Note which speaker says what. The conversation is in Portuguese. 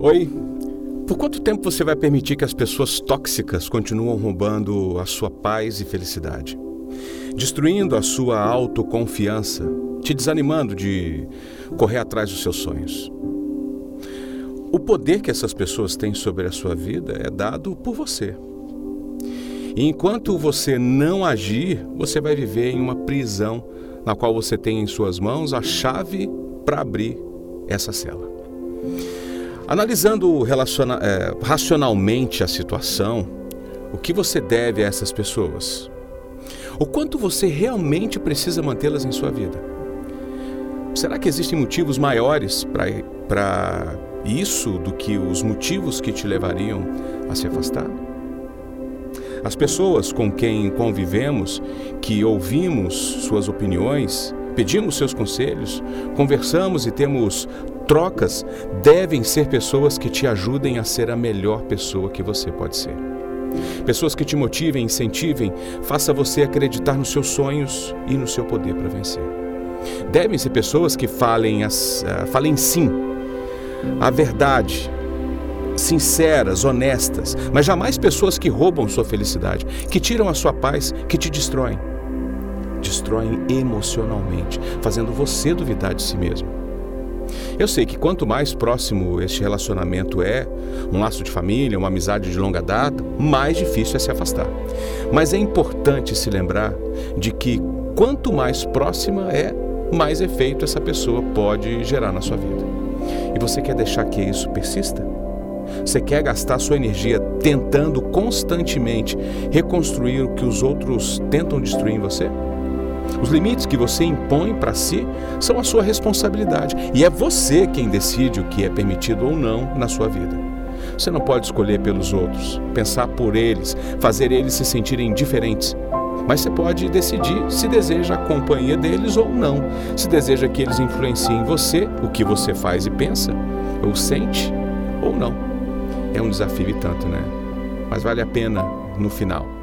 Speaker 1: Oi. Por quanto tempo você vai permitir que as pessoas tóxicas continuam roubando a sua paz e felicidade? Destruindo a sua autoconfiança, te desanimando de correr atrás dos seus sonhos. O poder que essas pessoas têm sobre a sua vida é dado por você. E enquanto você não agir, você vai viver em uma prisão na qual você tem em suas mãos a chave para abrir essa cela. Analisando é, racionalmente a situação, o que você deve a essas pessoas? O quanto você realmente precisa mantê-las em sua vida? Será que existem motivos maiores para isso do que os motivos que te levariam a se afastar? As pessoas com quem convivemos, que ouvimos suas opiniões, pedimos seus conselhos, conversamos e temos trocas, devem ser pessoas que te ajudem a ser a melhor pessoa que você pode ser. Pessoas que te motivem, incentivem, faça você acreditar nos seus sonhos e no seu poder para vencer. Devem ser pessoas que falem, as, uh, falem sim, a verdade, sinceras, honestas, mas jamais pessoas que roubam sua felicidade, que tiram a sua paz, que te destroem. Destroem emocionalmente, fazendo você duvidar de si mesmo. Eu sei que quanto mais próximo este relacionamento é, um laço de família, uma amizade de longa data, mais difícil é se afastar. Mas é importante se lembrar de que quanto mais próxima é, mais efeito essa pessoa pode gerar na sua vida. E você quer deixar que isso persista? Você quer gastar sua energia tentando constantemente reconstruir o que os outros tentam destruir em você? Os limites que você impõe para si são a sua responsabilidade e é você quem decide o que é permitido ou não na sua vida. Você não pode escolher pelos outros, pensar por eles, fazer eles se sentirem diferentes. Mas você pode decidir se deseja a companhia deles ou não, se deseja que eles influenciem você, o que você faz e pensa, ou sente ou não. É um desafio e tanto, né? Mas vale a pena no final.